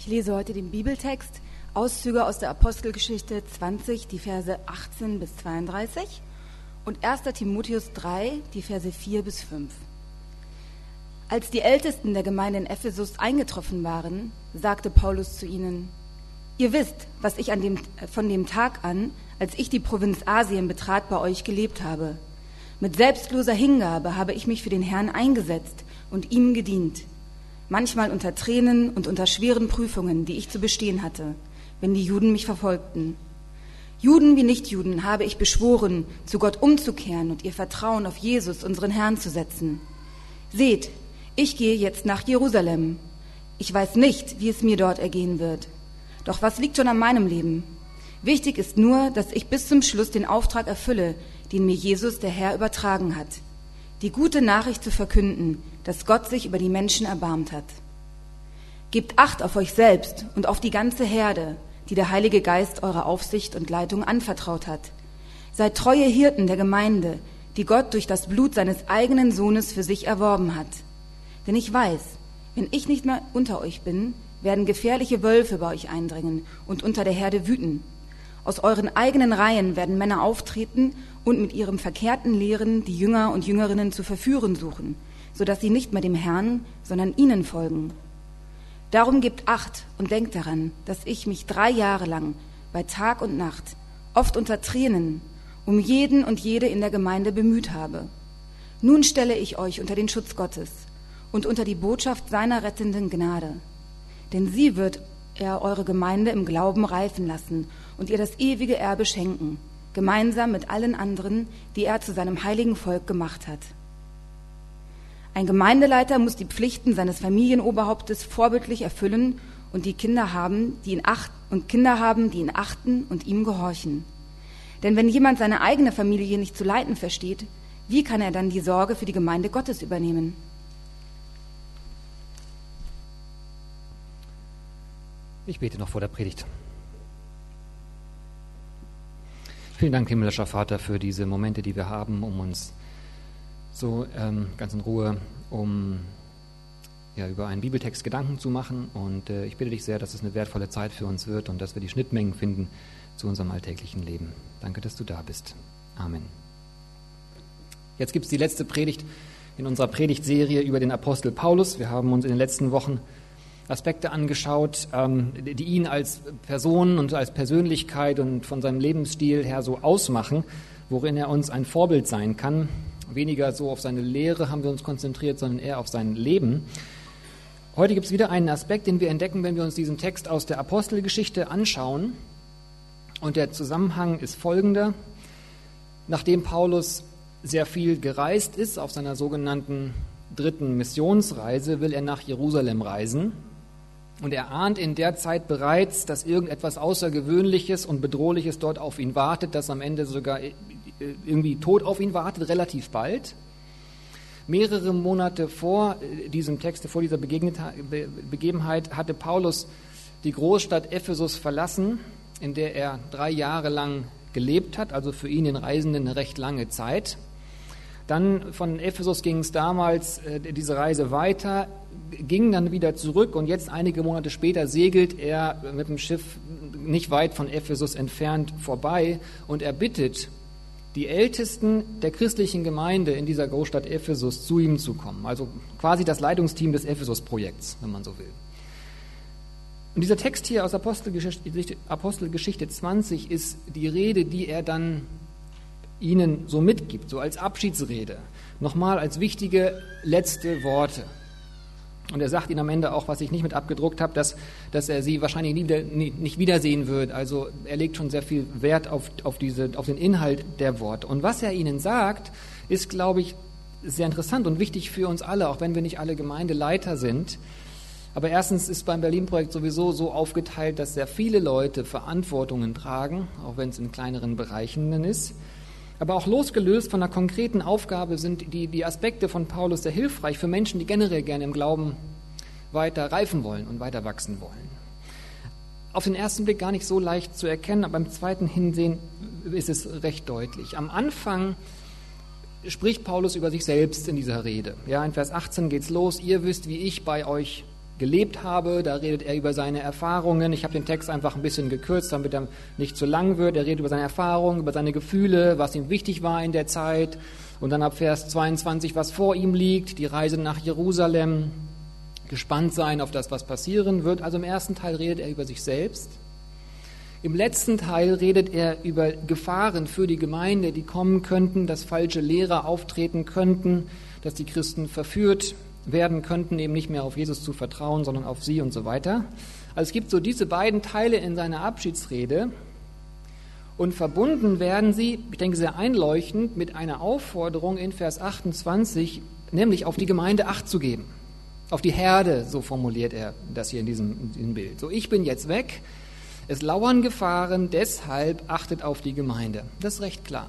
Ich lese heute den Bibeltext, Auszüge aus der Apostelgeschichte 20, die Verse 18 bis 32 und 1. Timotheus 3, die Verse 4 bis 5. Als die Ältesten der Gemeinde in Ephesus eingetroffen waren, sagte Paulus zu ihnen, Ihr wisst, was ich dem, von dem Tag an, als ich die Provinz Asien betrat, bei euch gelebt habe. Mit selbstloser Hingabe habe ich mich für den Herrn eingesetzt und ihm gedient. Manchmal unter Tränen und unter schweren Prüfungen, die ich zu bestehen hatte, wenn die Juden mich verfolgten. Juden wie Nichtjuden habe ich beschworen, zu Gott umzukehren und ihr Vertrauen auf Jesus, unseren Herrn, zu setzen. Seht, ich gehe jetzt nach Jerusalem. Ich weiß nicht, wie es mir dort ergehen wird. Doch was liegt schon an meinem Leben? Wichtig ist nur, dass ich bis zum Schluss den Auftrag erfülle, den mir Jesus, der Herr, übertragen hat. Die gute Nachricht zu verkünden, dass Gott sich über die Menschen erbarmt hat. Gebt Acht auf euch selbst und auf die ganze Herde, die der Heilige Geist eurer Aufsicht und Leitung anvertraut hat. Seid treue Hirten der Gemeinde, die Gott durch das Blut seines eigenen Sohnes für sich erworben hat. Denn ich weiß, wenn ich nicht mehr unter euch bin, werden gefährliche Wölfe bei euch eindringen und unter der Herde wüten. Aus euren eigenen Reihen werden Männer auftreten und mit ihrem verkehrten Lehren die Jünger und Jüngerinnen zu verführen suchen, so dass sie nicht mehr dem Herrn, sondern ihnen folgen. Darum gebt Acht und denkt daran, dass ich mich drei Jahre lang bei Tag und Nacht, oft unter Tränen, um jeden und jede in der Gemeinde bemüht habe. Nun stelle ich euch unter den Schutz Gottes und unter die Botschaft seiner rettenden Gnade. Denn sie wird er eure Gemeinde im Glauben reifen lassen und ihr das ewige Erbe schenken, gemeinsam mit allen anderen, die er zu seinem heiligen Volk gemacht hat. Ein Gemeindeleiter muss die Pflichten seines Familienoberhauptes vorbildlich erfüllen und die Kinder haben, die ihn acht und Kinder haben, die ihn achten und ihm gehorchen. Denn wenn jemand seine eigene Familie nicht zu leiten versteht, wie kann er dann die Sorge für die Gemeinde Gottes übernehmen? Ich bete noch vor der Predigt. Vielen Dank, himmlischer Vater, für diese Momente, die wir haben, um uns so ähm, ganz in Ruhe um ja, über einen Bibeltext Gedanken zu machen. Und äh, ich bitte dich sehr, dass es eine wertvolle Zeit für uns wird und dass wir die Schnittmengen finden zu unserem alltäglichen Leben. Danke, dass du da bist. Amen. Jetzt gibt es die letzte Predigt in unserer Predigtserie über den Apostel Paulus. Wir haben uns in den letzten Wochen Aspekte angeschaut, ähm, die ihn als Person und als Persönlichkeit und von seinem Lebensstil her so ausmachen, worin er uns ein Vorbild sein kann. Weniger so auf seine Lehre haben wir uns konzentriert, sondern eher auf sein Leben. Heute gibt es wieder einen Aspekt, den wir entdecken, wenn wir uns diesen Text aus der Apostelgeschichte anschauen. Und der Zusammenhang ist folgender. Nachdem Paulus sehr viel gereist ist auf seiner sogenannten dritten Missionsreise, will er nach Jerusalem reisen. Und er ahnt in der Zeit bereits, dass irgendetwas Außergewöhnliches und Bedrohliches dort auf ihn wartet, das am Ende sogar irgendwie tot auf ihn wartet, relativ bald. Mehrere Monate vor äh, diesem Text, vor dieser Begebenheit, hatte Paulus die Großstadt Ephesus verlassen, in der er drei Jahre lang gelebt hat, also für ihn den Reisenden eine recht lange Zeit. Dann von Ephesus ging es damals äh, diese Reise weiter, ging dann wieder zurück und jetzt einige Monate später segelt er mit dem Schiff nicht weit von Ephesus entfernt vorbei und er bittet die Ältesten der christlichen Gemeinde in dieser Großstadt Ephesus zu ihm zu kommen. Also quasi das Leitungsteam des Ephesus-Projekts, wenn man so will. Und dieser Text hier aus Apostelgeschichte, Apostelgeschichte 20 ist die Rede, die er dann ihnen so mitgibt, so als Abschiedsrede, nochmal als wichtige letzte Worte. Und er sagt ihnen am Ende auch, was ich nicht mit abgedruckt habe, dass, dass er sie wahrscheinlich nie nie, nicht wiedersehen wird. Also er legt schon sehr viel Wert auf, auf, diese, auf den Inhalt der Worte. Und was er ihnen sagt, ist, glaube ich, sehr interessant und wichtig für uns alle, auch wenn wir nicht alle Gemeindeleiter sind. Aber erstens ist beim Berlin-Projekt sowieso so aufgeteilt, dass sehr viele Leute Verantwortungen tragen, auch wenn es in kleineren Bereichen ist. Aber auch losgelöst von einer konkreten Aufgabe sind die, die Aspekte von Paulus sehr hilfreich für Menschen, die generell gerne im Glauben weiter reifen wollen und weiter wachsen wollen. Auf den ersten Blick gar nicht so leicht zu erkennen, aber beim zweiten Hinsehen ist es recht deutlich. Am Anfang spricht Paulus über sich selbst in dieser Rede. Ja, in Vers 18 geht's los. Ihr wisst, wie ich bei euch gelebt habe. Da redet er über seine Erfahrungen. Ich habe den Text einfach ein bisschen gekürzt, damit er nicht zu lang wird. Er redet über seine Erfahrungen, über seine Gefühle, was ihm wichtig war in der Zeit. Und dann ab Vers 22, was vor ihm liegt, die Reise nach Jerusalem, gespannt sein auf das, was passieren wird. Also im ersten Teil redet er über sich selbst. Im letzten Teil redet er über Gefahren für die Gemeinde, die kommen könnten, dass falsche Lehrer auftreten könnten, dass die Christen verführt werden könnten, eben nicht mehr auf Jesus zu vertrauen, sondern auf sie und so weiter. Also es gibt so diese beiden Teile in seiner Abschiedsrede und verbunden werden sie, ich denke sehr einleuchtend, mit einer Aufforderung in Vers 28, nämlich auf die Gemeinde Acht zu geben. Auf die Herde, so formuliert er das hier in diesem, in diesem Bild. So, ich bin jetzt weg, es lauern Gefahren, deshalb achtet auf die Gemeinde. Das ist recht klar.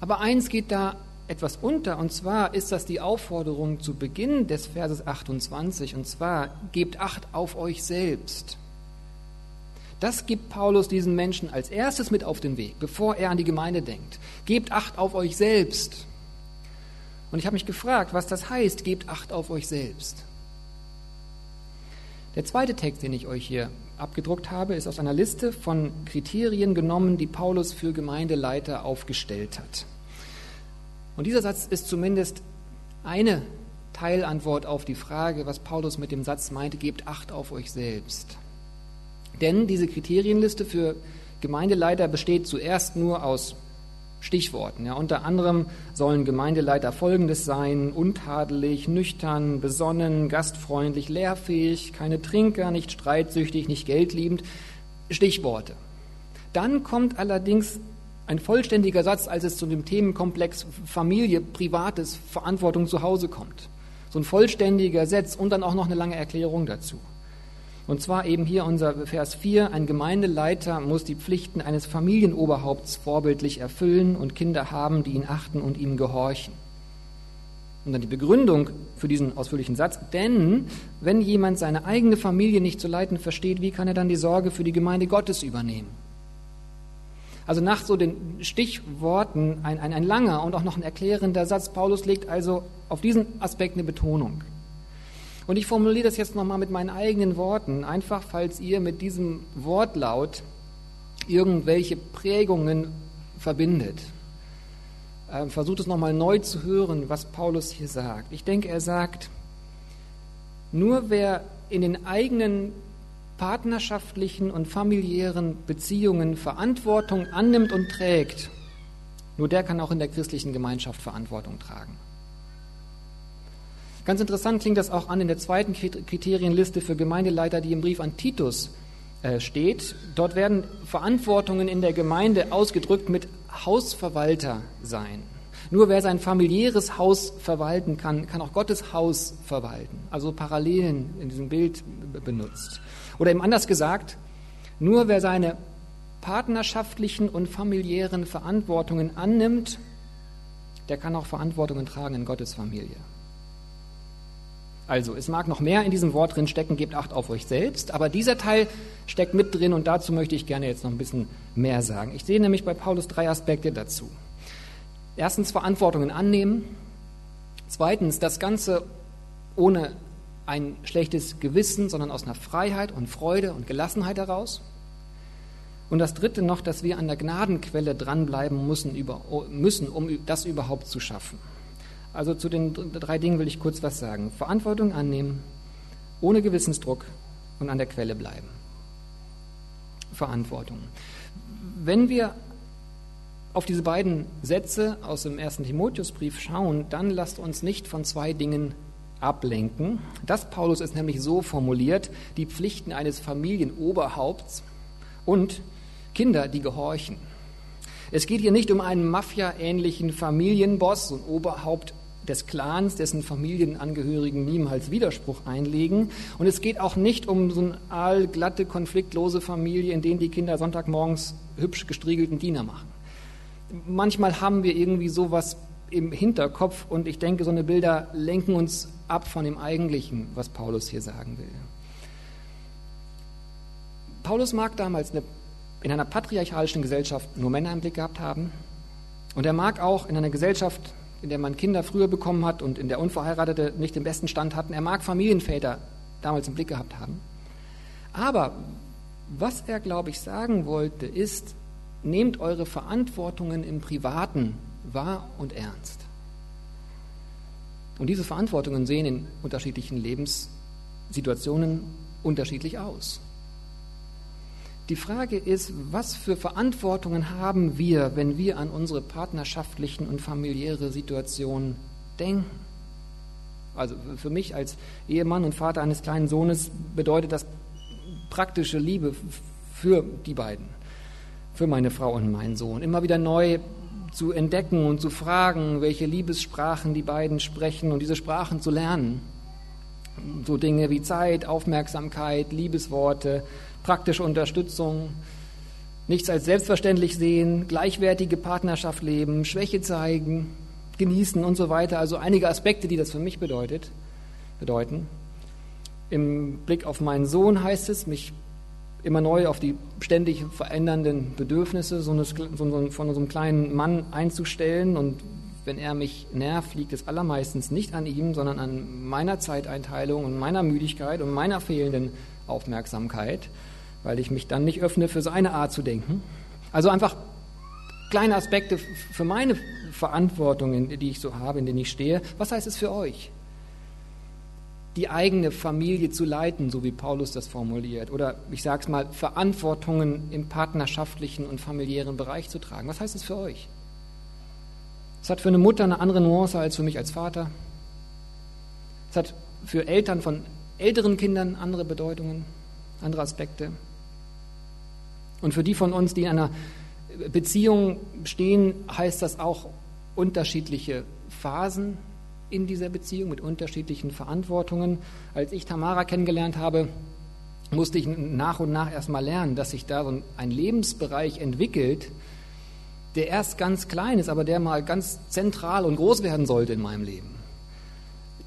Aber eins geht da etwas unter, und zwar ist das die Aufforderung zu Beginn des Verses 28, und zwar gebt Acht auf euch selbst. Das gibt Paulus diesen Menschen als erstes mit auf den Weg, bevor er an die Gemeinde denkt. Gebt Acht auf euch selbst. Und ich habe mich gefragt, was das heißt, gebt Acht auf euch selbst. Der zweite Text, den ich euch hier abgedruckt habe, ist aus einer Liste von Kriterien genommen, die Paulus für Gemeindeleiter aufgestellt hat. Und dieser Satz ist zumindest eine Teilantwort auf die Frage, was Paulus mit dem Satz meinte, gebt Acht auf euch selbst. Denn diese Kriterienliste für Gemeindeleiter besteht zuerst nur aus Stichworten. Ja, unter anderem sollen Gemeindeleiter folgendes sein: untadelig, nüchtern, besonnen, gastfreundlich, lehrfähig, keine Trinker, nicht streitsüchtig, nicht geldliebend. Stichworte. Dann kommt allerdings ein vollständiger Satz, als es zu dem Themenkomplex Familie, Privates, Verantwortung zu Hause kommt. So ein vollständiger Satz und dann auch noch eine lange Erklärung dazu. Und zwar eben hier unser Vers 4, ein Gemeindeleiter muss die Pflichten eines Familienoberhaupts vorbildlich erfüllen und Kinder haben, die ihn achten und ihm gehorchen. Und dann die Begründung für diesen ausführlichen Satz, denn wenn jemand seine eigene Familie nicht zu leiten versteht, wie kann er dann die Sorge für die Gemeinde Gottes übernehmen? Also nach so den Stichworten ein, ein, ein langer und auch noch ein erklärender Satz. Paulus legt also auf diesen Aspekt eine Betonung. Und ich formuliere das jetzt nochmal mit meinen eigenen Worten, einfach falls ihr mit diesem Wortlaut irgendwelche Prägungen verbindet. Ähm, versucht es nochmal neu zu hören, was Paulus hier sagt. Ich denke, er sagt, nur wer in den eigenen partnerschaftlichen und familiären Beziehungen Verantwortung annimmt und trägt, nur der kann auch in der christlichen Gemeinschaft Verantwortung tragen. Ganz interessant klingt das auch an in der zweiten Kriterienliste für Gemeindeleiter, die im Brief an Titus äh, steht. Dort werden Verantwortungen in der Gemeinde ausgedrückt mit Hausverwalter sein. Nur wer sein familiäres Haus verwalten kann, kann auch Gottes Haus verwalten. Also Parallelen in diesem Bild benutzt. Oder eben anders gesagt, nur wer seine partnerschaftlichen und familiären Verantwortungen annimmt, der kann auch Verantwortungen tragen in Gottes Familie. Also, es mag noch mehr in diesem Wort drin stecken, gebt Acht auf euch selbst, aber dieser Teil steckt mit drin und dazu möchte ich gerne jetzt noch ein bisschen mehr sagen. Ich sehe nämlich bei Paulus drei Aspekte dazu. Erstens Verantwortungen annehmen. Zweitens das Ganze ohne ein schlechtes Gewissen, sondern aus einer Freiheit und Freude und Gelassenheit heraus. Und das Dritte noch, dass wir an der Gnadenquelle dranbleiben müssen, über, müssen um das überhaupt zu schaffen. Also zu den drei Dingen will ich kurz was sagen. Verantwortung annehmen, ohne Gewissensdruck und an der Quelle bleiben. Verantwortung. Wenn wir auf diese beiden Sätze aus dem ersten Timotheusbrief schauen, dann lasst uns nicht von zwei Dingen ablenken. Das Paulus ist nämlich so formuliert, die Pflichten eines Familienoberhaupts und Kinder, die gehorchen. Es geht hier nicht um einen Mafia-ähnlichen Familienboss und Oberhaupt des Clans, dessen Familienangehörigen niemals Widerspruch einlegen. Und es geht auch nicht um so eine aalglatte, konfliktlose Familie, in denen die Kinder Sonntagmorgens hübsch gestriegelten Diener machen. Manchmal haben wir irgendwie sowas im Hinterkopf und ich denke, so eine Bilder lenken uns ab von dem Eigentlichen, was Paulus hier sagen will. Paulus mag damals eine, in einer patriarchalischen Gesellschaft nur Männer im Blick gehabt haben und er mag auch in einer Gesellschaft in der man Kinder früher bekommen hat und in der Unverheiratete nicht den besten Stand hatten. Er mag Familienväter damals im Blick gehabt haben. Aber was er, glaube ich, sagen wollte, ist, nehmt eure Verantwortungen im Privaten wahr und ernst. Und diese Verantwortungen sehen in unterschiedlichen Lebenssituationen unterschiedlich aus. Die Frage ist, was für Verantwortungen haben wir, wenn wir an unsere partnerschaftlichen und familiäre Situationen denken? Also für mich als Ehemann und Vater eines kleinen Sohnes bedeutet das praktische Liebe für die beiden, für meine Frau und meinen Sohn. Immer wieder neu zu entdecken und zu fragen, welche Liebessprachen die beiden sprechen und diese Sprachen zu lernen. So Dinge wie Zeit, Aufmerksamkeit, Liebesworte, praktische Unterstützung, nichts als selbstverständlich sehen, gleichwertige Partnerschaft leben, Schwäche zeigen, genießen und so weiter. Also einige Aspekte, die das für mich bedeutet, bedeuten. Im Blick auf meinen Sohn heißt es, mich immer neu auf die ständig verändernden Bedürfnisse so eines, von so kleinen Mann einzustellen. Und wenn er mich nervt, liegt es allermeistens nicht an ihm, sondern an meiner Zeiteinteilung und meiner Müdigkeit und meiner fehlenden Aufmerksamkeit weil ich mich dann nicht öffne für seine Art zu denken. Also einfach kleine Aspekte für meine Verantwortungen, die ich so habe, in denen ich stehe. Was heißt es für euch? Die eigene Familie zu leiten, so wie Paulus das formuliert. Oder ich sage es mal, Verantwortungen im partnerschaftlichen und familiären Bereich zu tragen. Was heißt es für euch? Es hat für eine Mutter eine andere Nuance als für mich als Vater. Es hat für Eltern von älteren Kindern andere Bedeutungen, andere Aspekte. Und für die von uns, die in einer Beziehung stehen, heißt das auch unterschiedliche Phasen in dieser Beziehung mit unterschiedlichen Verantwortungen. Als ich Tamara kennengelernt habe, musste ich nach und nach erstmal lernen, dass sich da so ein Lebensbereich entwickelt, der erst ganz klein ist, aber der mal ganz zentral und groß werden sollte in meinem Leben.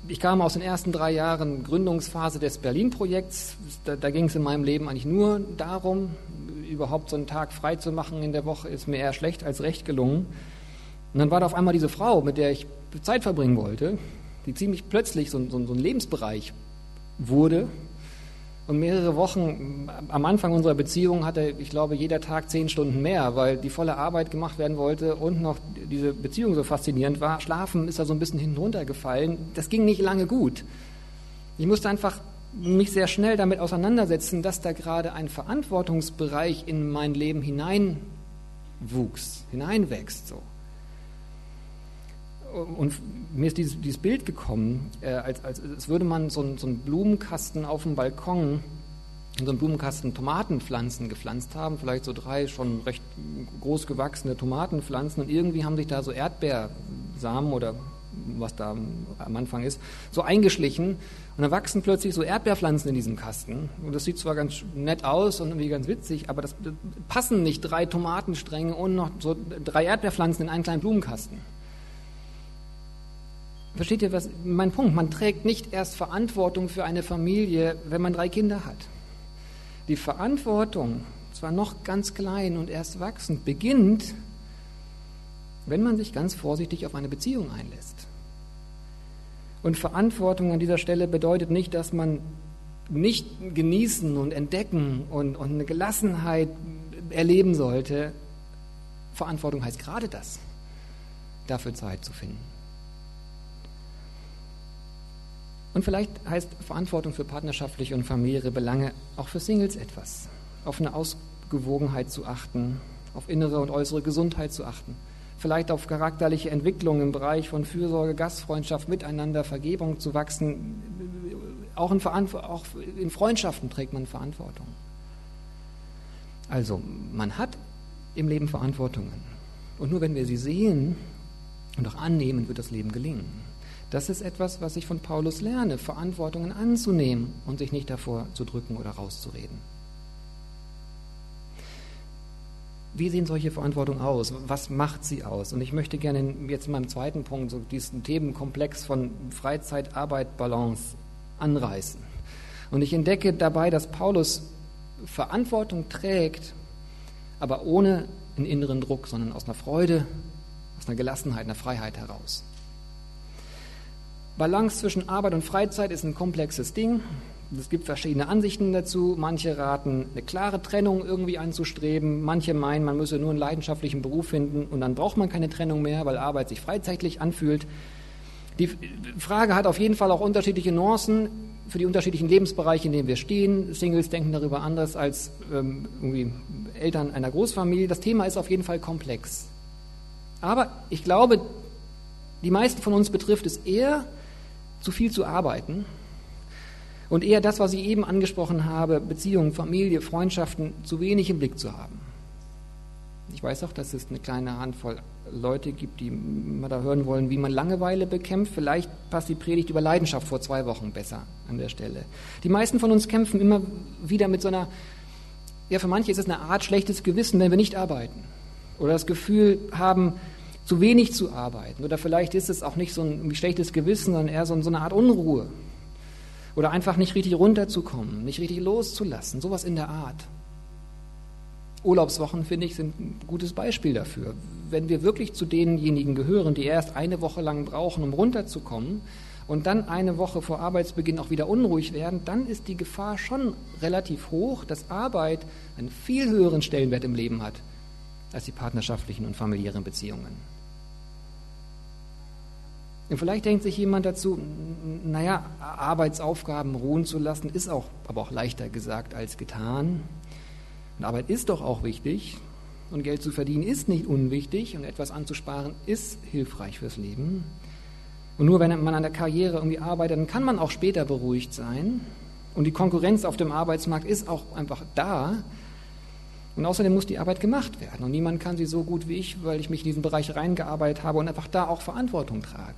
Ich kam aus den ersten drei Jahren Gründungsphase des Berlin-Projekts. Da, da ging es in meinem Leben eigentlich nur darum, überhaupt so einen Tag frei zu machen in der Woche, ist mir eher schlecht als recht gelungen. Und dann war da auf einmal diese Frau, mit der ich Zeit verbringen wollte, die ziemlich plötzlich so, so, so ein Lebensbereich wurde. Und mehrere Wochen am Anfang unserer Beziehung hatte, ich glaube, jeder Tag zehn Stunden mehr, weil die volle Arbeit gemacht werden wollte und noch diese Beziehung so faszinierend war. Schlafen ist da so ein bisschen hinten runtergefallen. Das ging nicht lange gut. Ich musste einfach mich sehr schnell damit auseinandersetzen, dass da gerade ein Verantwortungsbereich in mein Leben hineinwuchs, hineinwächst. So. Und mir ist dieses, dieses Bild gekommen, äh, als, als, als würde man so, so einen Blumenkasten auf dem Balkon, in so einen Blumenkasten Tomatenpflanzen gepflanzt haben, vielleicht so drei schon recht groß gewachsene Tomatenpflanzen und irgendwie haben sich da so Erdbeersamen oder was da am Anfang ist, so eingeschlichen. Und dann wachsen plötzlich so Erdbeerpflanzen in diesem Kasten. Und das sieht zwar ganz nett aus und irgendwie ganz witzig, aber das passen nicht drei Tomatenstränge und noch so drei Erdbeerpflanzen in einen kleinen Blumenkasten. Versteht ihr was? Mein Punkt. Man trägt nicht erst Verantwortung für eine Familie, wenn man drei Kinder hat. Die Verantwortung, zwar noch ganz klein und erst wachsend, beginnt, wenn man sich ganz vorsichtig auf eine Beziehung einlässt. Und Verantwortung an dieser Stelle bedeutet nicht, dass man nicht genießen und entdecken und, und eine Gelassenheit erleben sollte. Verantwortung heißt gerade das, dafür Zeit zu finden. Und vielleicht heißt Verantwortung für partnerschaftliche und familiäre Belange auch für Singles etwas. Auf eine Ausgewogenheit zu achten, auf innere und äußere Gesundheit zu achten vielleicht auf charakterliche Entwicklung im Bereich von Fürsorge, Gastfreundschaft, Miteinander, Vergebung zu wachsen. Auch in, auch in Freundschaften trägt man Verantwortung. Also, man hat im Leben Verantwortungen. Und nur wenn wir sie sehen und auch annehmen, wird das Leben gelingen. Das ist etwas, was ich von Paulus lerne, Verantwortungen anzunehmen und sich nicht davor zu drücken oder rauszureden. Wie sehen solche Verantwortung aus? Was macht sie aus? Und ich möchte gerne jetzt in meinem zweiten Punkt so diesen Themenkomplex von Freizeit, Arbeit, Balance anreißen. Und ich entdecke dabei, dass Paulus Verantwortung trägt, aber ohne einen inneren Druck, sondern aus einer Freude, aus einer Gelassenheit, einer Freiheit heraus. Balance zwischen Arbeit und Freizeit ist ein komplexes Ding. Es gibt verschiedene Ansichten dazu. Manche raten, eine klare Trennung irgendwie anzustreben. Manche meinen, man müsse nur einen leidenschaftlichen Beruf finden und dann braucht man keine Trennung mehr, weil Arbeit sich freizeitlich anfühlt. Die Frage hat auf jeden Fall auch unterschiedliche Nuancen für die unterschiedlichen Lebensbereiche, in denen wir stehen. Singles denken darüber anders als ähm, irgendwie Eltern einer Großfamilie. Das Thema ist auf jeden Fall komplex. Aber ich glaube, die meisten von uns betrifft es eher, zu viel zu arbeiten und eher das, was ich eben angesprochen habe, Beziehungen, Familie, Freundschaften, zu wenig im Blick zu haben. Ich weiß auch, dass es eine kleine Handvoll Leute gibt, die mal da hören wollen, wie man Langeweile bekämpft. Vielleicht passt die Predigt über Leidenschaft vor zwei Wochen besser an der Stelle. Die meisten von uns kämpfen immer wieder mit so einer, ja, für manche ist es eine Art schlechtes Gewissen, wenn wir nicht arbeiten. Oder das Gefühl haben, zu wenig zu arbeiten. Oder vielleicht ist es auch nicht so ein schlechtes Gewissen, sondern eher so, eine Art Unruhe. Oder einfach nicht richtig runterzukommen, nicht richtig loszulassen, sowas in der Art. Urlaubswochen, finde ich, sind ein gutes Beispiel dafür. Wenn wir wirklich zu denjenigen gehören, die erst eine Woche lang brauchen, um runterzukommen, und dann eine Woche vor Arbeitsbeginn auch wieder unruhig werden, dann ist die Gefahr schon relativ hoch, dass Arbeit einen viel höheren Stellenwert im Leben hat als die partnerschaftlichen und familiären Beziehungen. Und vielleicht denkt sich jemand dazu, naja, Arbeitsaufgaben ruhen zu lassen, ist auch, aber auch leichter gesagt als getan. Und Arbeit ist doch auch wichtig. Und Geld zu verdienen ist nicht unwichtig und etwas anzusparen ist hilfreich fürs Leben. Und nur wenn man an der Karriere irgendwie arbeitet, dann kann man auch später beruhigt sein. Und die Konkurrenz auf dem Arbeitsmarkt ist auch einfach da. Und außerdem muss die Arbeit gemacht werden. Und niemand kann sie so gut wie ich, weil ich mich in diesen Bereich reingearbeitet habe und einfach da auch Verantwortung trage.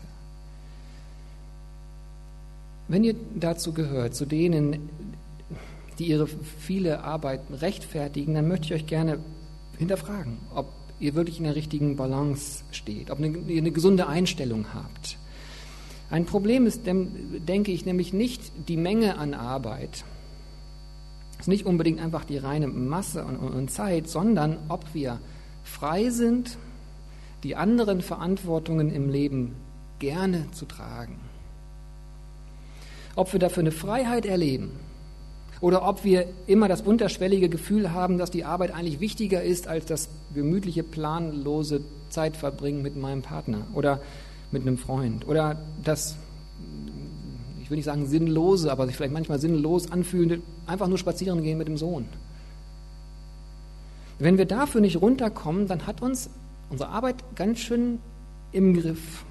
Wenn ihr dazu gehört, zu denen, die ihre viele Arbeit rechtfertigen, dann möchte ich euch gerne hinterfragen, ob ihr wirklich in der richtigen Balance steht, ob ihr eine gesunde Einstellung habt. Ein Problem ist, denke ich, nämlich nicht die Menge an Arbeit. Es ist nicht unbedingt einfach die reine Masse und Zeit, sondern ob wir frei sind, die anderen Verantwortungen im Leben gerne zu tragen ob wir dafür eine Freiheit erleben oder ob wir immer das unterschwellige Gefühl haben, dass die Arbeit eigentlich wichtiger ist als das gemütliche, planlose Zeitverbringen mit meinem Partner oder mit einem Freund oder das, ich will nicht sagen sinnlose, aber sich vielleicht manchmal sinnlos anfühlende, einfach nur spazieren gehen mit dem Sohn. Wenn wir dafür nicht runterkommen, dann hat uns unsere Arbeit ganz schön im Griff.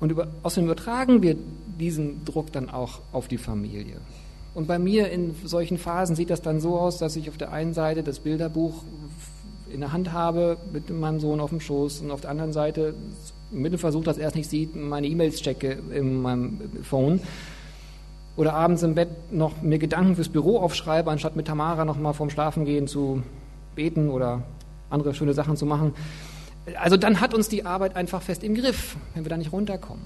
Und über, außerdem übertragen wir diesen Druck dann auch auf die Familie. Und bei mir in solchen Phasen sieht das dann so aus, dass ich auf der einen Seite das Bilderbuch in der Hand habe mit meinem Sohn auf dem Schoß und auf der anderen Seite mit dem Versuch, dass er es nicht sieht, meine E-Mails checke in meinem Phone. Oder abends im Bett noch mir Gedanken fürs Büro aufschreibe, anstatt mit Tamara noch mal vorm Schlafengehen zu beten oder andere schöne Sachen zu machen. Also dann hat uns die Arbeit einfach fest im Griff, wenn wir da nicht runterkommen.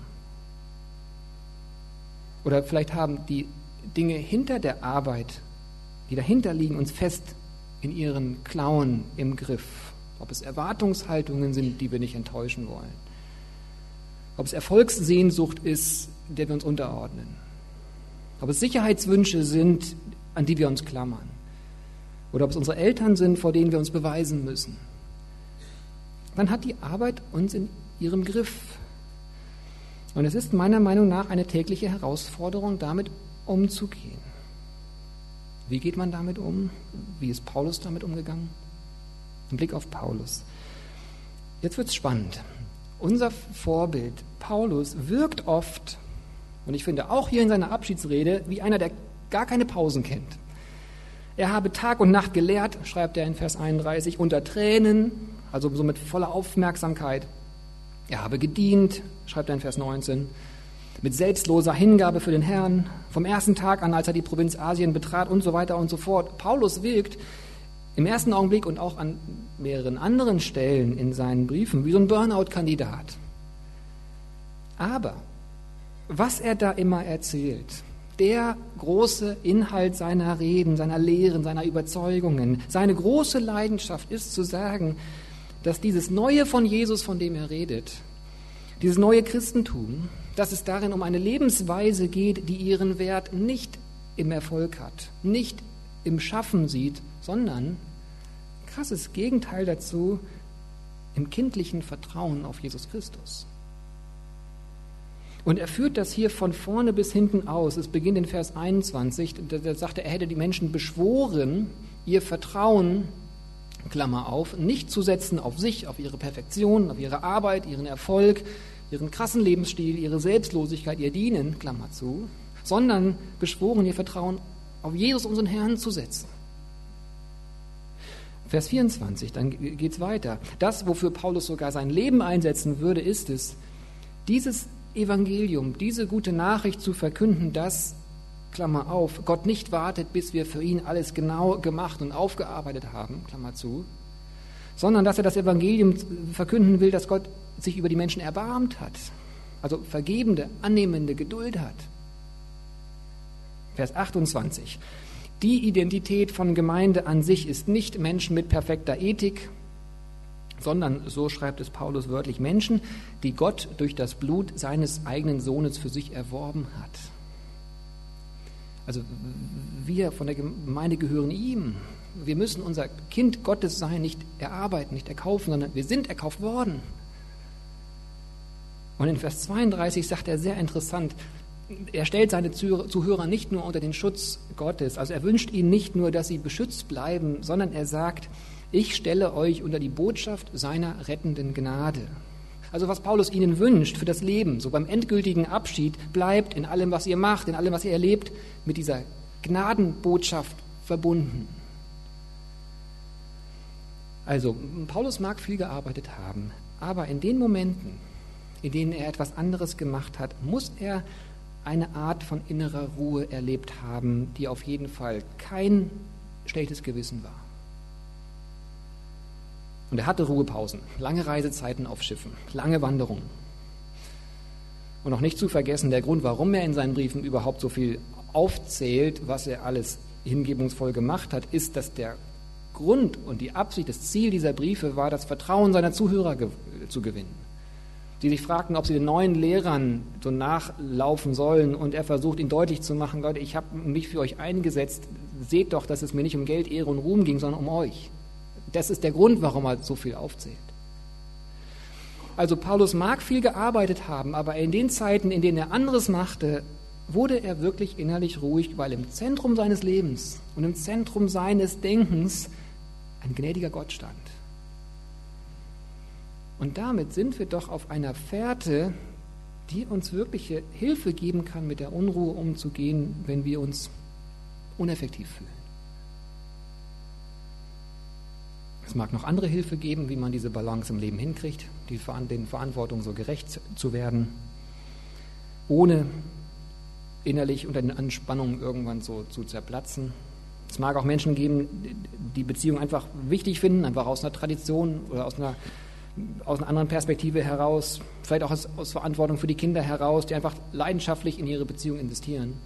Oder vielleicht haben die Dinge hinter der Arbeit, die dahinter liegen, uns fest in ihren Klauen im Griff. Ob es Erwartungshaltungen sind, die wir nicht enttäuschen wollen. Ob es Erfolgssehnsucht ist, der wir uns unterordnen. Ob es Sicherheitswünsche sind, an die wir uns klammern. Oder ob es unsere Eltern sind, vor denen wir uns beweisen müssen dann hat die Arbeit uns in ihrem Griff. Und es ist meiner Meinung nach eine tägliche Herausforderung, damit umzugehen. Wie geht man damit um? Wie ist Paulus damit umgegangen? Ein Blick auf Paulus. Jetzt wird es spannend. Unser Vorbild Paulus wirkt oft, und ich finde auch hier in seiner Abschiedsrede, wie einer, der gar keine Pausen kennt. Er habe Tag und Nacht gelehrt, schreibt er in Vers 31, unter Tränen, also so mit voller Aufmerksamkeit. Er habe gedient, schreibt er in Vers 19, mit selbstloser Hingabe für den Herrn, vom ersten Tag an, als er die Provinz Asien betrat und so weiter und so fort. Paulus wirkt im ersten Augenblick und auch an mehreren anderen Stellen in seinen Briefen wie so ein Burnout-Kandidat. Aber was er da immer erzählt, der große Inhalt seiner Reden, seiner Lehren, seiner Überzeugungen, seine große Leidenschaft ist zu sagen, dass dieses Neue von Jesus, von dem er redet, dieses neue Christentum, dass es darin um eine Lebensweise geht, die ihren Wert nicht im Erfolg hat, nicht im Schaffen sieht, sondern krasses Gegenteil dazu im kindlichen Vertrauen auf Jesus Christus. Und er führt das hier von vorne bis hinten aus. Es beginnt in Vers 21, da sagt er, er hätte die Menschen beschworen, ihr Vertrauen, Klammer auf, nicht zu setzen auf sich, auf ihre Perfektion, auf ihre Arbeit, ihren Erfolg, ihren krassen Lebensstil, ihre Selbstlosigkeit, ihr Dienen, Klammer zu, sondern beschworen, ihr Vertrauen auf Jesus, unseren Herrn, zu setzen. Vers 24, dann geht es weiter. Das, wofür Paulus sogar sein Leben einsetzen würde, ist es, dieses Evangelium, diese gute Nachricht zu verkünden, dass, Klammer auf, Gott nicht wartet, bis wir für ihn alles genau gemacht und aufgearbeitet haben, Klammer zu, sondern dass er das Evangelium verkünden will, dass Gott sich über die Menschen erbarmt hat, also vergebende, annehmende Geduld hat. Vers 28. Die Identität von Gemeinde an sich ist nicht Menschen mit perfekter Ethik, sondern, so schreibt es Paulus wörtlich, Menschen, die Gott durch das Blut seines eigenen Sohnes für sich erworben hat. Also wir von der Gemeinde gehören ihm. Wir müssen unser Kind Gottes sein nicht erarbeiten, nicht erkaufen, sondern wir sind erkauft worden. Und in Vers 32 sagt er sehr interessant, er stellt seine Zuhörer nicht nur unter den Schutz Gottes, also er wünscht ihnen nicht nur, dass sie beschützt bleiben, sondern er sagt, ich stelle euch unter die Botschaft seiner rettenden Gnade. Also was Paulus ihnen wünscht für das Leben, so beim endgültigen Abschied, bleibt in allem, was ihr macht, in allem, was ihr erlebt, mit dieser Gnadenbotschaft verbunden. Also, Paulus mag viel gearbeitet haben, aber in den Momenten, in denen er etwas anderes gemacht hat, muss er eine Art von innerer Ruhe erlebt haben, die auf jeden Fall kein schlechtes Gewissen war. Und er hatte Ruhepausen, lange Reisezeiten auf Schiffen, lange Wanderungen. Und noch nicht zu vergessen, der Grund, warum er in seinen Briefen überhaupt so viel aufzählt, was er alles hingebungsvoll gemacht hat, ist, dass der Grund und die Absicht, das Ziel dieser Briefe war, das Vertrauen seiner Zuhörer zu gewinnen die sich fragten, ob sie den neuen Lehrern so nachlaufen sollen. Und er versucht ihnen deutlich zu machen, Leute, ich habe mich für euch eingesetzt. Seht doch, dass es mir nicht um Geld, Ehre und Ruhm ging, sondern um euch. Das ist der Grund, warum er so viel aufzählt. Also Paulus mag viel gearbeitet haben, aber in den Zeiten, in denen er anderes machte, wurde er wirklich innerlich ruhig, weil im Zentrum seines Lebens und im Zentrum seines Denkens ein gnädiger Gott stand. Und damit sind wir doch auf einer Fährte, die uns wirkliche Hilfe geben kann, mit der Unruhe umzugehen, wenn wir uns uneffektiv fühlen. Es mag noch andere Hilfe geben, wie man diese Balance im Leben hinkriegt, die, den Verantwortung so gerecht zu werden, ohne innerlich unter den Anspannungen irgendwann so zu zerplatzen. Es mag auch Menschen geben, die Beziehung einfach wichtig finden, einfach aus einer Tradition oder aus einer aus einer anderen Perspektive heraus, vielleicht auch aus, aus, Verantwortung für die Kinder heraus, die einfach leidenschaftlich in ihre Beziehung investieren.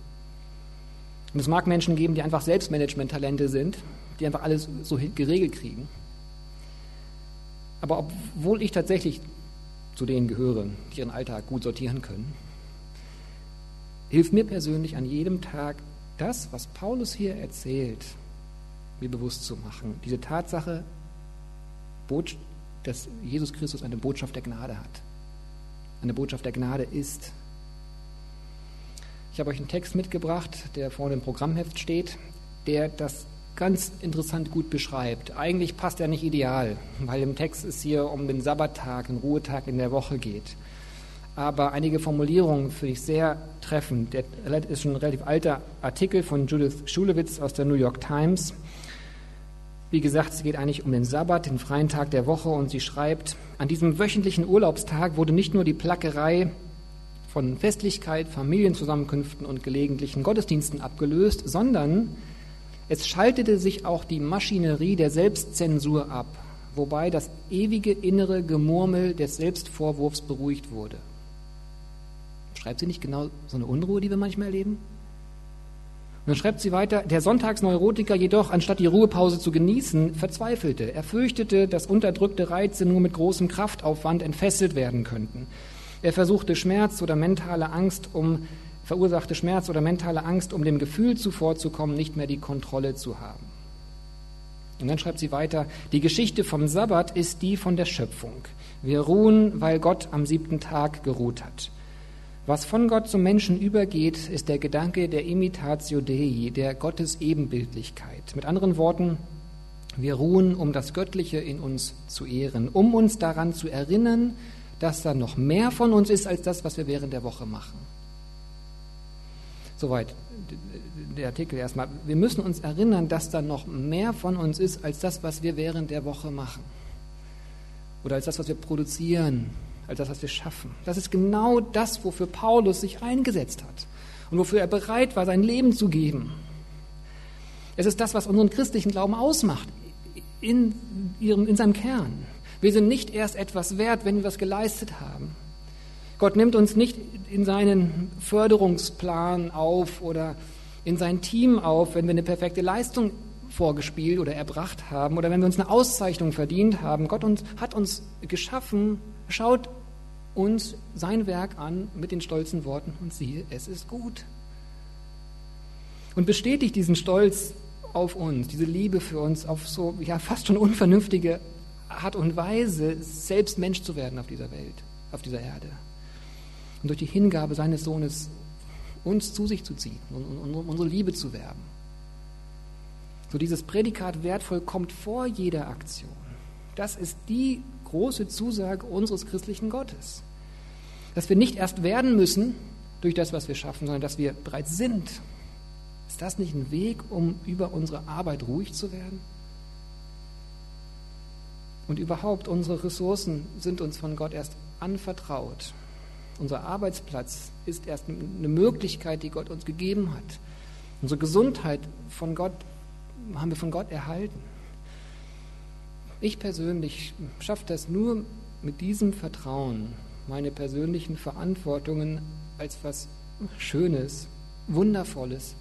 Und es mag Menschen geben, die einfach Selbstmanagement-Talente sind, die einfach alles so geregelt kriegen. Aber obwohl ich tatsächlich zu denen gehöre, die ihren Alltag gut sortieren können, hilft mir persönlich an jedem Tag das, was Paulus hier erzählt, mir bewusst zu machen. Diese Tatsache, dass Jesus Christus eine Botschaft der Gnade hat. Eine Botschaft der Gnade ist. Ich habe euch einen Text mitgebracht, der vor dem Programmheft steht, der das ganz interessant gut beschreibt. Eigentlich passt er nicht ideal, weil im Text es hier um den Sabbattag, den Ruhetag in der Woche geht. Aber einige Formulierungen finde ich sehr treffend. Der ist schon ein relativ alter Artikel von Judith Schulewitz aus der New York Times. Wie gesagt, es geht eigentlich um den Sabbat, den freien Tag der Woche, und sie schreibt, an diesem wöchentlichen Urlaubstag wurde nicht nur die Plackerei von Festlichkeit, Familienzusammenkünften und gelegentlichen Gottesdiensten abgelöst, sondern es schaltete sich auch die Maschinerie der Selbstzensur ab, wobei das ewige innere Gemurmel des Selbstvorwurfs beruhigt wurde. Schreibt sie nicht genau so eine Unruhe, die wir manchmal erleben? Und dann schreibt sie weiter, der Sonntagsneurotiker jedoch, anstatt die Ruhepause zu genießen, verzweifelte. Er fürchtete, dass unterdrückte Reize nur mit großem Kraftaufwand entfesselt werden könnten. Er versuchte Schmerz oder mentale Angst, um verursachte Schmerz oder mentale Angst, um dem Gefühl zuvorzukommen, nicht mehr die Kontrolle zu haben. Und dann schreibt sie weiter, die Geschichte vom Sabbat ist die von der Schöpfung. Wir ruhen, weil Gott am siebten Tag geruht hat. Was von Gott zum Menschen übergeht, ist der Gedanke der Imitatio Dei, der Gottes Ebenbildlichkeit. Mit anderen Worten, wir ruhen, um das Göttliche in uns zu ehren, um uns daran zu erinnern, dass da noch mehr von uns ist als das, was wir während der Woche machen. Soweit der Artikel erstmal. Wir müssen uns erinnern, dass da noch mehr von uns ist als das, was wir während der Woche machen. Oder als das, was wir produzieren, als das, was wir schaffen. Das ist genau das, wofür Paulus sich eingesetzt hat und wofür er bereit war, sein Leben zu geben. Es ist das, was unseren christlichen Glauben ausmacht in, ihrem, in seinem Kern. Wir sind nicht erst etwas wert, wenn wir was geleistet haben. Gott nimmt uns nicht in seinen Förderungsplan auf oder in sein Team auf, wenn wir eine perfekte Leistung vorgespielt oder erbracht haben oder wenn wir uns eine Auszeichnung verdient haben. Gott uns, hat uns geschaffen, schaut uns sein Werk an mit den stolzen Worten und siehe, es ist gut. Und bestätigt diesen Stolz auf uns, diese Liebe für uns auf so ja fast schon unvernünftige Art und Weise, selbst Mensch zu werden auf dieser Welt, auf dieser Erde. Und durch die Hingabe seines Sohnes uns zu sich zu ziehen und unsere Liebe zu werben. So dieses Prädikat wertvoll kommt vor jeder Aktion. Das ist die große Zusage unseres christlichen Gottes. Dass wir nicht erst werden müssen durch das, was wir schaffen, sondern dass wir bereits sind ist das nicht ein Weg, um über unsere Arbeit ruhig zu werden? Und überhaupt, unsere Ressourcen sind uns von Gott erst anvertraut. Unser Arbeitsplatz ist erst eine Möglichkeit, die Gott uns gegeben hat. Unsere Gesundheit von Gott haben wir von Gott erhalten. Ich persönlich schaffe das nur mit diesem Vertrauen, meine persönlichen Verantwortungen als was Schönes, Wundervolles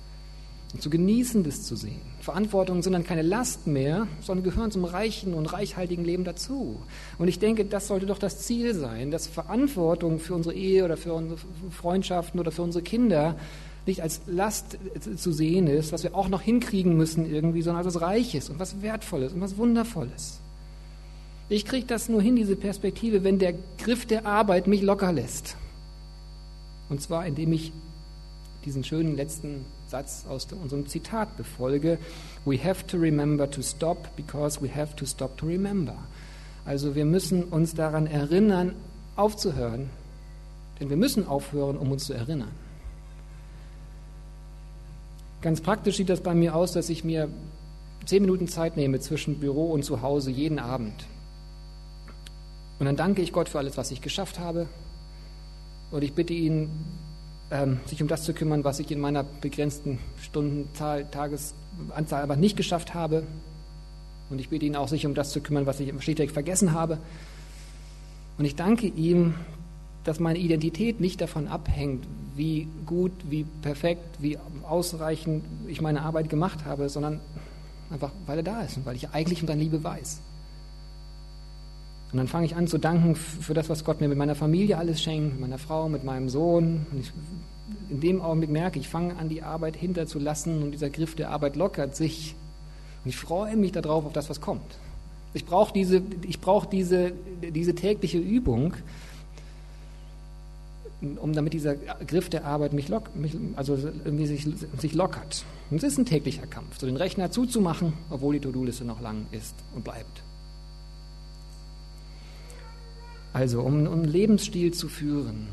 und zu genießen, das zu sehen. Verantwortungen sind dann keine Last mehr, sondern gehören zum reichen und reichhaltigen Leben dazu. Und ich denke, das sollte doch das Ziel sein, dass Verantwortung für unsere Ehe oder für unsere Freundschaften oder für unsere Kinder nicht als Last zu sehen ist, was wir auch noch hinkriegen müssen irgendwie, sondern als was Reiches und was Wertvolles und was Wundervolles. Ich kriege das nur hin, diese Perspektive, wenn der Griff der Arbeit mich locker lässt. Und zwar, indem ich diesen schönen letzten Satz aus unserem Zitat befolge. We have to remember to stop because we have to stop to remember. Also wir müssen uns daran erinnern, aufzuhören, denn wir müssen aufhören, um uns zu erinnern. Ganz praktisch sieht das bei mir aus, dass ich mir zehn Minuten Zeit nehme zwischen Büro und Zuhause jeden Abend. Und dann danke ich Gott für alles, was ich geschafft habe. Und ich bitte ihn, sich um das zu kümmern, was ich in meiner begrenzten Stundenzahl, Tagesanzahl aber nicht geschafft habe. Und ich bitte ihn auch, sich um das zu kümmern, was ich schlichtweg vergessen habe. Und ich danke ihm, dass meine Identität nicht davon abhängt, wie gut, wie perfekt, wie ausreichend ich meine Arbeit gemacht habe, sondern einfach, weil er da ist und weil ich eigentlich um seine Liebe weiß. Und dann fange ich an zu danken für das, was Gott mir mit meiner Familie alles schenkt, mit meiner Frau, mit meinem Sohn. Und ich, in dem Augenblick merke ich, fange an, die Arbeit hinterzulassen und dieser Griff der Arbeit lockert sich. Und ich freue mich darauf, auf das, was kommt. Ich brauche diese, brauch diese, diese tägliche Übung, um damit dieser Griff der Arbeit mich, lock, mich also irgendwie sich, sich lockert. Und es ist ein täglicher Kampf, so den Rechner zuzumachen, obwohl die To-Do-Liste noch lang ist und bleibt. Also, um einen Lebensstil zu führen,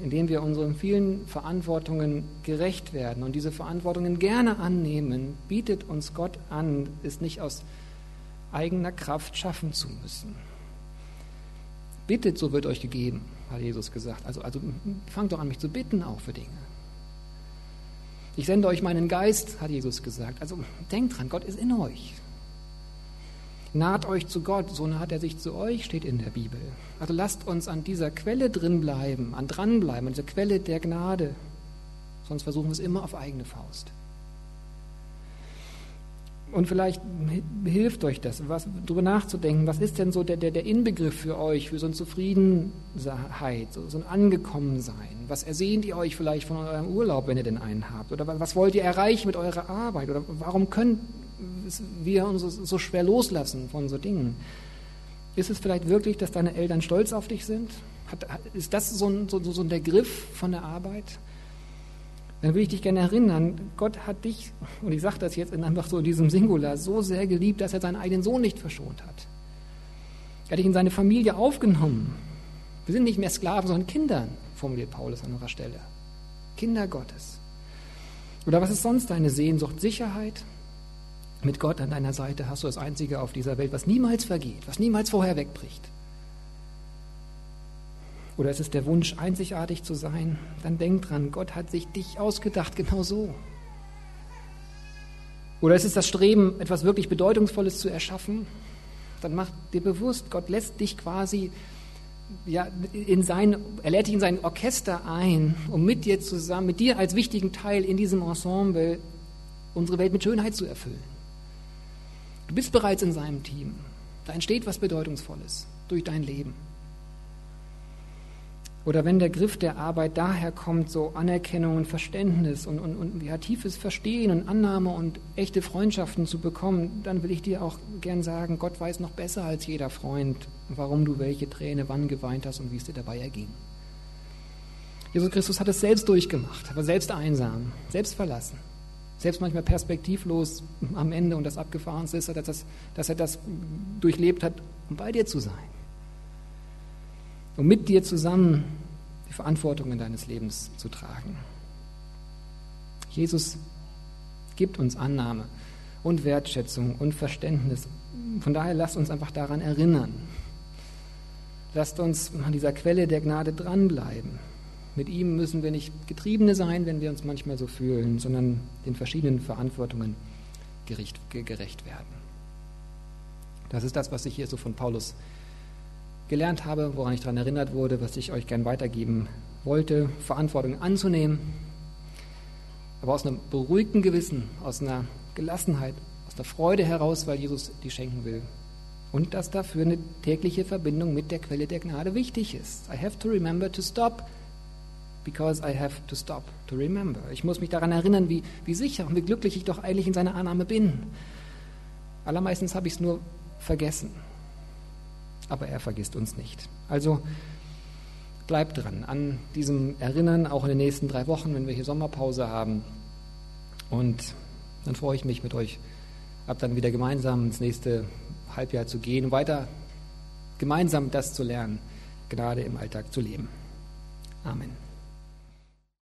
in dem wir unseren vielen Verantwortungen gerecht werden und diese Verantwortungen gerne annehmen, bietet uns Gott an, es nicht aus eigener Kraft schaffen zu müssen. Bittet, so wird euch gegeben, hat Jesus gesagt. Also, also fangt doch an, mich zu bitten auch für Dinge. Ich sende euch meinen Geist, hat Jesus gesagt. Also denkt dran, Gott ist in euch. Naht euch zu Gott, so naht er sich zu euch, steht in der Bibel. Also lasst uns an dieser Quelle drin bleiben, an dranbleiben, an dieser Quelle der Gnade. Sonst versuchen wir es immer auf eigene Faust. Und vielleicht hilft euch das, was, darüber nachzudenken, was ist denn so der, der, der Inbegriff für euch, für so eine Zufriedenheit, so, so ein Angekommensein? Was ersehnt ihr euch vielleicht von eurem Urlaub, wenn ihr denn einen habt? Oder was wollt ihr erreichen mit eurer Arbeit? Oder warum können wir uns so schwer loslassen von so Dingen? Ist es vielleicht wirklich, dass deine Eltern stolz auf dich sind? Hat, ist das so, ein, so, so der Griff von der Arbeit? Dann will ich dich gerne erinnern, Gott hat dich, und ich sage das jetzt einfach so in diesem Singular, so sehr geliebt, dass er seinen eigenen Sohn nicht verschont hat. Er hat dich in seine Familie aufgenommen. Wir sind nicht mehr Sklaven, sondern Kinder, formuliert Paulus an unserer Stelle. Kinder Gottes. Oder was ist sonst deine Sehnsucht? Sicherheit? Mit Gott an deiner Seite hast du das Einzige auf dieser Welt, was niemals vergeht, was niemals vorher wegbricht. Oder ist es der Wunsch, einzigartig zu sein? Dann denk dran, Gott hat sich dich ausgedacht, genau so. Oder ist es das Streben, etwas wirklich Bedeutungsvolles zu erschaffen? Dann mach dir bewusst, Gott lässt dich quasi, ja, in sein, er lädt dich in sein Orchester ein, um mit dir zusammen, mit dir als wichtigen Teil in diesem Ensemble unsere Welt mit Schönheit zu erfüllen. Du bist bereits in seinem Team. Da entsteht was Bedeutungsvolles durch dein Leben. Oder wenn der Griff der Arbeit daher kommt, so Anerkennung und Verständnis und, und, und ja, tiefes Verstehen und Annahme und echte Freundschaften zu bekommen, dann will ich dir auch gern sagen, Gott weiß noch besser als jeder Freund, warum du welche Träne wann geweint hast und wie es dir dabei erging. Jesus Christus hat es selbst durchgemacht, aber selbst einsam, selbst verlassen selbst manchmal perspektivlos am Ende und das Abgefahrenste ist, dass, das, dass er das durchlebt hat, um bei dir zu sein. Um mit dir zusammen die Verantwortungen deines Lebens zu tragen. Jesus gibt uns Annahme und Wertschätzung und Verständnis. Von daher lasst uns einfach daran erinnern. Lasst uns an dieser Quelle der Gnade dranbleiben mit ihm müssen wir nicht Getriebene sein, wenn wir uns manchmal so fühlen, sondern den verschiedenen Verantwortungen gerecht, werden. Das ist das, was ich hier so von Paulus gelernt habe, woran ich daran erinnert wurde, was ich euch gern weitergeben wollte, Verantwortung anzunehmen, aber aus einem beruhigten Gewissen, aus einer Gelassenheit, aus der Freude heraus, weil Jesus die schenken will. Und dass dafür eine tägliche Verbindung mit der Quelle der Gnade wichtig ist. I have to remember to stop because I have to stop to remember. Ich muss mich daran erinnern, wie, wie sicher und wie glücklich ich doch eigentlich in seiner Annahme bin. Allermeistens habe ich es nur vergessen. Aber er vergisst uns nicht. Also bleibt dran an diesem Erinnern, auch in den nächsten drei Wochen, wenn wir hier Sommerpause haben. Und dann freue ich mich mit euch, ab dann wieder gemeinsam ins nächste Halbjahr zu gehen, weiter gemeinsam das zu lernen, gerade im Alltag zu leben. Amen.